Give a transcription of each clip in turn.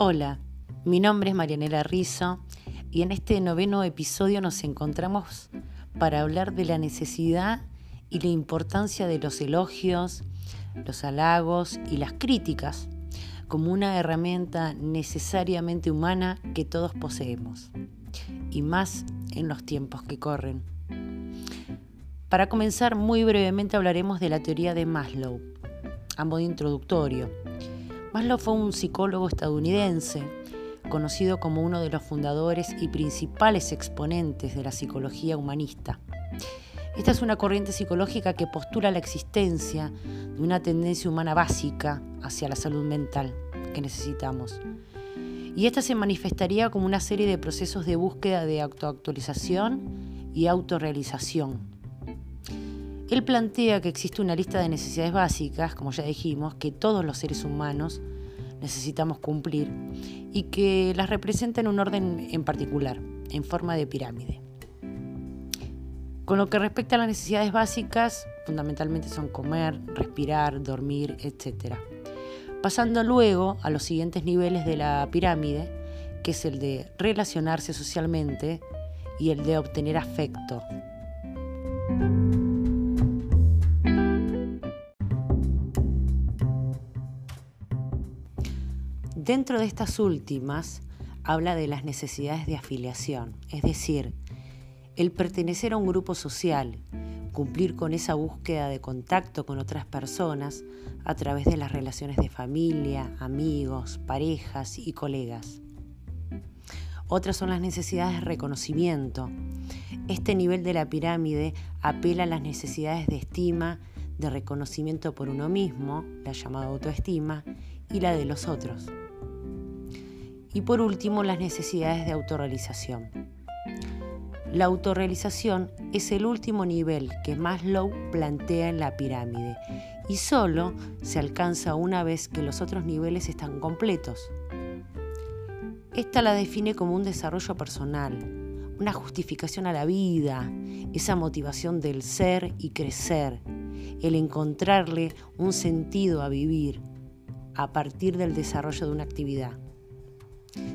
Hola, mi nombre es Marianela Rizzo y en este noveno episodio nos encontramos para hablar de la necesidad y la importancia de los elogios, los halagos y las críticas como una herramienta necesariamente humana que todos poseemos, y más en los tiempos que corren. Para comenzar, muy brevemente hablaremos de la teoría de Maslow, a modo introductorio. Maslow fue un psicólogo estadounidense, conocido como uno de los fundadores y principales exponentes de la psicología humanista. Esta es una corriente psicológica que postula la existencia de una tendencia humana básica hacia la salud mental que necesitamos. Y esta se manifestaría como una serie de procesos de búsqueda de autoactualización y autorrealización. Él plantea que existe una lista de necesidades básicas, como ya dijimos, que todos los seres humanos necesitamos cumplir y que las representa en un orden en particular, en forma de pirámide. Con lo que respecta a las necesidades básicas, fundamentalmente son comer, respirar, dormir, etc. Pasando luego a los siguientes niveles de la pirámide, que es el de relacionarse socialmente y el de obtener afecto. Dentro de estas últimas habla de las necesidades de afiliación, es decir, el pertenecer a un grupo social, cumplir con esa búsqueda de contacto con otras personas a través de las relaciones de familia, amigos, parejas y colegas. Otras son las necesidades de reconocimiento. Este nivel de la pirámide apela a las necesidades de estima, de reconocimiento por uno mismo, la llamada autoestima, y la de los otros. Y por último, las necesidades de autorrealización. La autorrealización es el último nivel que Maslow plantea en la pirámide y solo se alcanza una vez que los otros niveles están completos. Esta la define como un desarrollo personal, una justificación a la vida, esa motivación del ser y crecer, el encontrarle un sentido a vivir a partir del desarrollo de una actividad,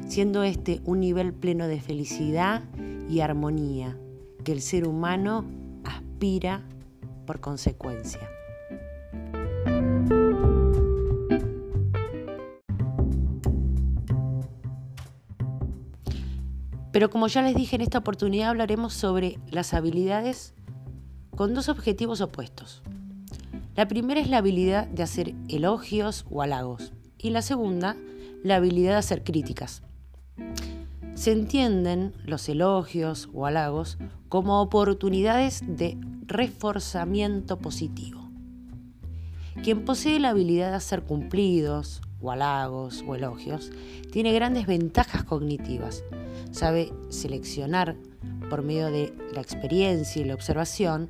siendo este un nivel pleno de felicidad y armonía que el ser humano aspira por consecuencia. Pero como ya les dije en esta oportunidad hablaremos sobre las habilidades con dos objetivos opuestos. La primera es la habilidad de hacer elogios o halagos y la segunda, la habilidad de hacer críticas. Se entienden los elogios o halagos como oportunidades de reforzamiento positivo. Quien posee la habilidad de hacer cumplidos o halagos o elogios tiene grandes ventajas cognitivas. Sabe seleccionar por medio de la experiencia y la observación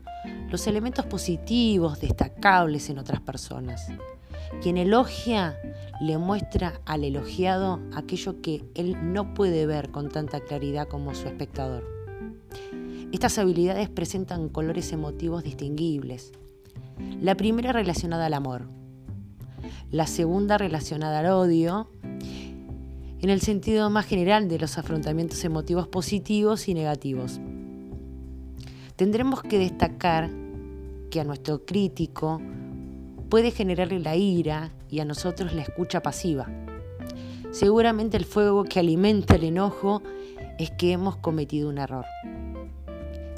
los elementos positivos destacables en otras personas. Quien elogia le muestra al elogiado aquello que él no puede ver con tanta claridad como su espectador. Estas habilidades presentan colores emotivos distinguibles. La primera relacionada al amor, la segunda relacionada al odio, en el sentido más general de los afrontamientos emotivos positivos y negativos. Tendremos que destacar que a nuestro crítico puede generarle la ira y a nosotros la escucha pasiva. Seguramente el fuego que alimenta el enojo es que hemos cometido un error.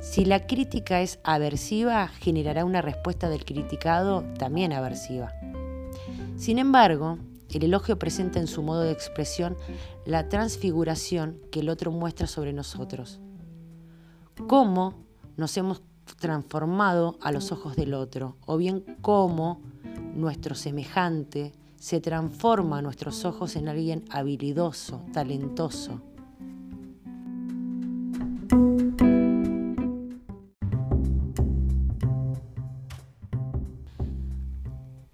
Si la crítica es aversiva, generará una respuesta del criticado también aversiva. Sin embargo, el elogio presenta en su modo de expresión la transfiguración que el otro muestra sobre nosotros. Cómo nos hemos transformado a los ojos del otro, o bien cómo nuestro semejante se transforma a nuestros ojos en alguien habilidoso, talentoso.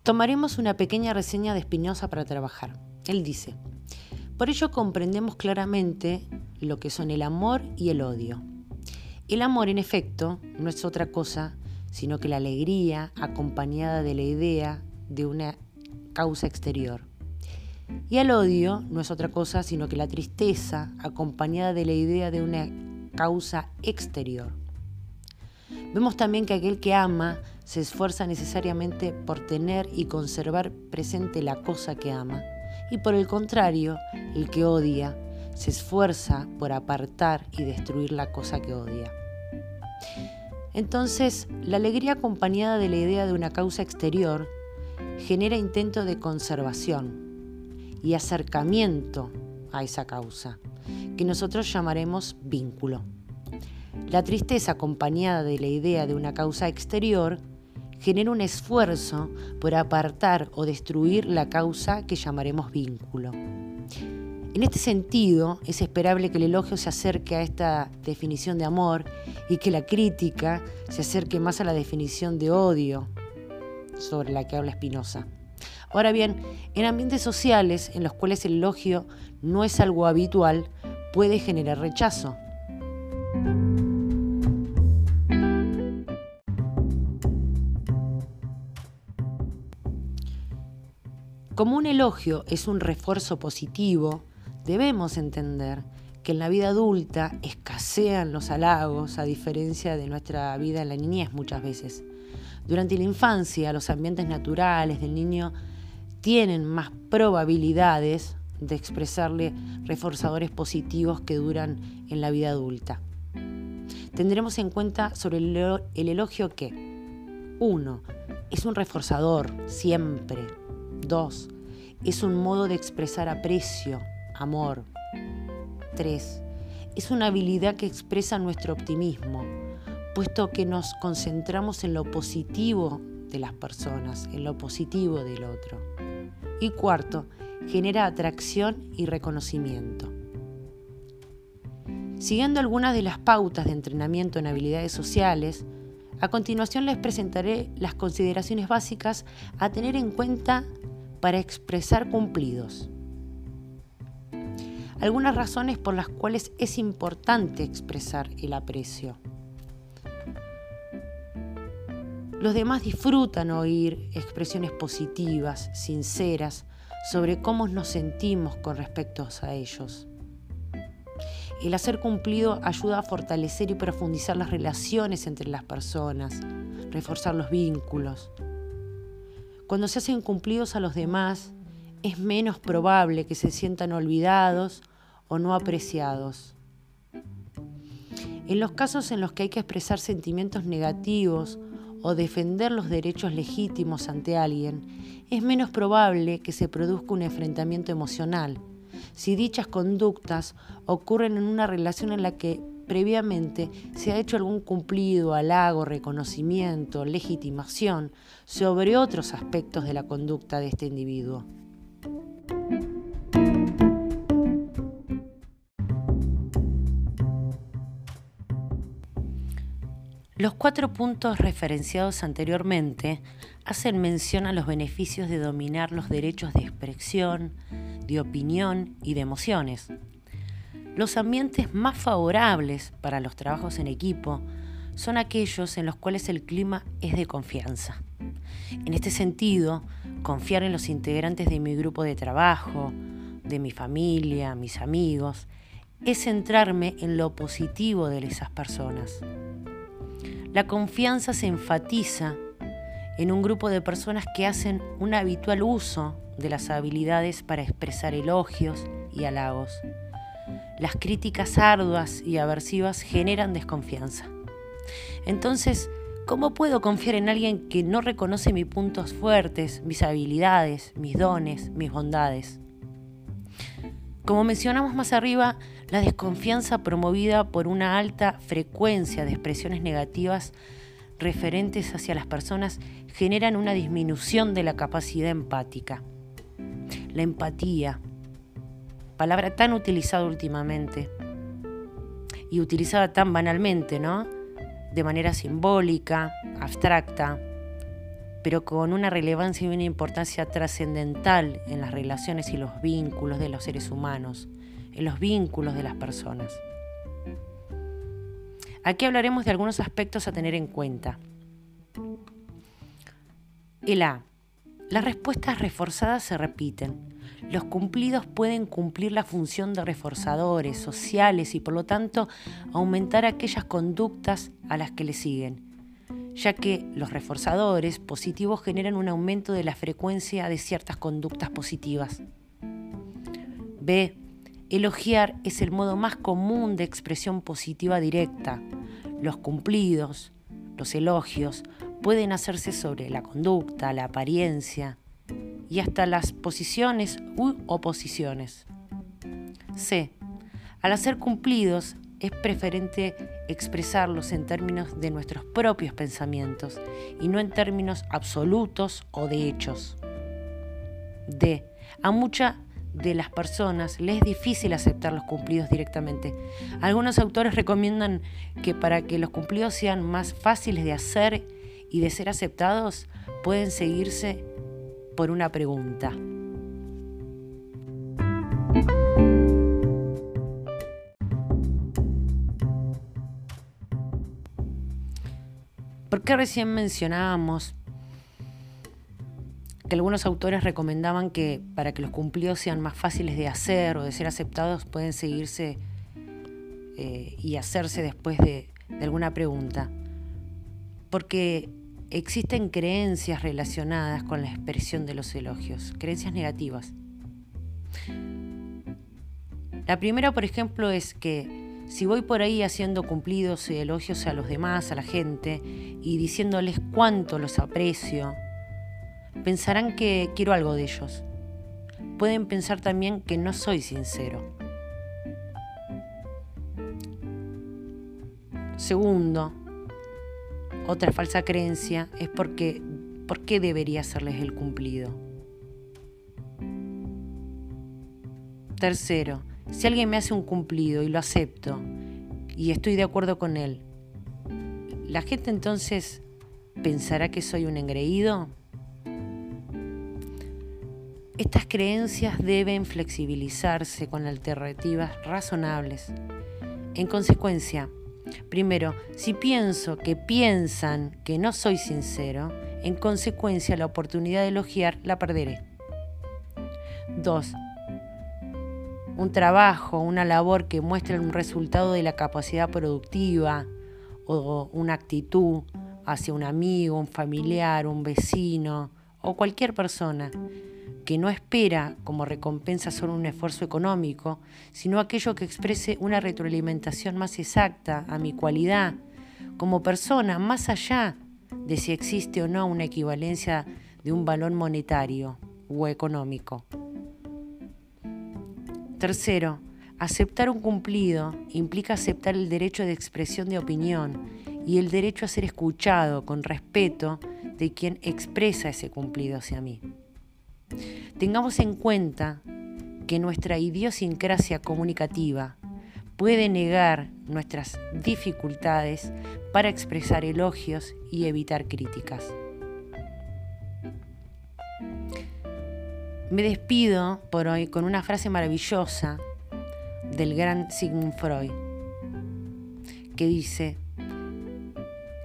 Tomaremos una pequeña reseña de Spinoza para trabajar. Él dice, por ello comprendemos claramente lo que son el amor y el odio. El amor, en efecto, no es otra cosa sino que la alegría acompañada de la idea de una causa exterior. Y el odio no es otra cosa sino que la tristeza acompañada de la idea de una causa exterior. Vemos también que aquel que ama se esfuerza necesariamente por tener y conservar presente la cosa que ama, y por el contrario, el que odia se esfuerza por apartar y destruir la cosa que odia. Entonces, la alegría acompañada de la idea de una causa exterior genera intento de conservación y acercamiento a esa causa, que nosotros llamaremos vínculo. La tristeza acompañada de la idea de una causa exterior genera un esfuerzo por apartar o destruir la causa que llamaremos vínculo. En este sentido, es esperable que el elogio se acerque a esta definición de amor y que la crítica se acerque más a la definición de odio sobre la que habla Spinoza. Ahora bien, en ambientes sociales en los cuales el elogio no es algo habitual, puede generar rechazo. Como un elogio es un refuerzo positivo, debemos entender que en la vida adulta escasean los halagos a diferencia de nuestra vida en la niñez muchas veces. Durante la infancia, los ambientes naturales del niño tienen más probabilidades de expresarle reforzadores positivos que duran en la vida adulta. Tendremos en cuenta sobre el elogio que, uno, es un reforzador siempre, 2. Es un modo de expresar aprecio, amor. 3. Es una habilidad que expresa nuestro optimismo, puesto que nos concentramos en lo positivo de las personas, en lo positivo del otro. Y cuarto, genera atracción y reconocimiento. Siguiendo algunas de las pautas de entrenamiento en habilidades sociales, a continuación les presentaré las consideraciones básicas a tener en cuenta para expresar cumplidos. Algunas razones por las cuales es importante expresar el aprecio. Los demás disfrutan oír expresiones positivas, sinceras, sobre cómo nos sentimos con respecto a ellos. El hacer cumplido ayuda a fortalecer y profundizar las relaciones entre las personas, reforzar los vínculos, cuando se hacen cumplidos a los demás, es menos probable que se sientan olvidados o no apreciados. En los casos en los que hay que expresar sentimientos negativos o defender los derechos legítimos ante alguien, es menos probable que se produzca un enfrentamiento emocional, si dichas conductas ocurren en una relación en la que previamente se ha hecho algún cumplido, halago, reconocimiento, legitimación sobre otros aspectos de la conducta de este individuo. Los cuatro puntos referenciados anteriormente hacen mención a los beneficios de dominar los derechos de expresión, de opinión y de emociones. Los ambientes más favorables para los trabajos en equipo son aquellos en los cuales el clima es de confianza. En este sentido, confiar en los integrantes de mi grupo de trabajo, de mi familia, mis amigos, es centrarme en lo positivo de esas personas. La confianza se enfatiza en un grupo de personas que hacen un habitual uso de las habilidades para expresar elogios y halagos las críticas arduas y aversivas generan desconfianza. Entonces, ¿cómo puedo confiar en alguien que no reconoce mis puntos fuertes, mis habilidades, mis dones, mis bondades? Como mencionamos más arriba, la desconfianza promovida por una alta frecuencia de expresiones negativas referentes hacia las personas generan una disminución de la capacidad empática. La empatía, palabra tan utilizada últimamente y utilizada tan banalmente, ¿no? De manera simbólica, abstracta, pero con una relevancia y una importancia trascendental en las relaciones y los vínculos de los seres humanos, en los vínculos de las personas. Aquí hablaremos de algunos aspectos a tener en cuenta. El A, Las respuestas reforzadas se repiten. Los cumplidos pueden cumplir la función de reforzadores sociales y por lo tanto aumentar aquellas conductas a las que le siguen, ya que los reforzadores positivos generan un aumento de la frecuencia de ciertas conductas positivas. B. Elogiar es el modo más común de expresión positiva directa. Los cumplidos, los elogios, pueden hacerse sobre la conducta, la apariencia, y hasta las posiciones u oposiciones. C. Al hacer cumplidos, es preferente expresarlos en términos de nuestros propios pensamientos y no en términos absolutos o de hechos. D. A muchas de las personas les es difícil aceptar los cumplidos directamente. Algunos autores recomiendan que para que los cumplidos sean más fáciles de hacer y de ser aceptados, pueden seguirse por una pregunta. ¿Por qué recién mencionábamos que algunos autores recomendaban que para que los cumplidos sean más fáciles de hacer o de ser aceptados pueden seguirse eh, y hacerse después de, de alguna pregunta? Porque existen creencias relacionadas con la expresión de los elogios, creencias negativas. La primera, por ejemplo, es que si voy por ahí haciendo cumplidos y elogios a los demás, a la gente, y diciéndoles cuánto los aprecio, pensarán que quiero algo de ellos. Pueden pensar también que no soy sincero. Segundo, otra falsa creencia es porque, ¿por qué debería hacerles el cumplido? Tercero, si alguien me hace un cumplido y lo acepto y estoy de acuerdo con él, ¿la gente entonces pensará que soy un engreído? Estas creencias deben flexibilizarse con alternativas razonables. En consecuencia, Primero, si pienso que piensan que no soy sincero, en consecuencia la oportunidad de elogiar la perderé. 2. Un trabajo, una labor que muestre un resultado de la capacidad productiva o una actitud hacia un amigo, un familiar, un vecino o cualquier persona que no espera como recompensa solo un esfuerzo económico, sino aquello que exprese una retroalimentación más exacta a mi cualidad como persona, más allá de si existe o no una equivalencia de un valor monetario o económico. Tercero, aceptar un cumplido implica aceptar el derecho de expresión de opinión y el derecho a ser escuchado con respeto de quien expresa ese cumplido hacia mí. Tengamos en cuenta que nuestra idiosincrasia comunicativa puede negar nuestras dificultades para expresar elogios y evitar críticas. Me despido por hoy con una frase maravillosa del gran Sigmund Freud, que dice,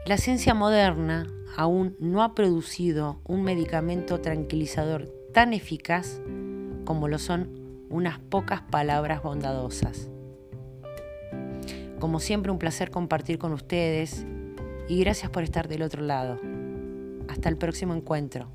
la ciencia moderna aún no ha producido un medicamento tranquilizador tan eficaz como lo son unas pocas palabras bondadosas. Como siempre, un placer compartir con ustedes y gracias por estar del otro lado. Hasta el próximo encuentro.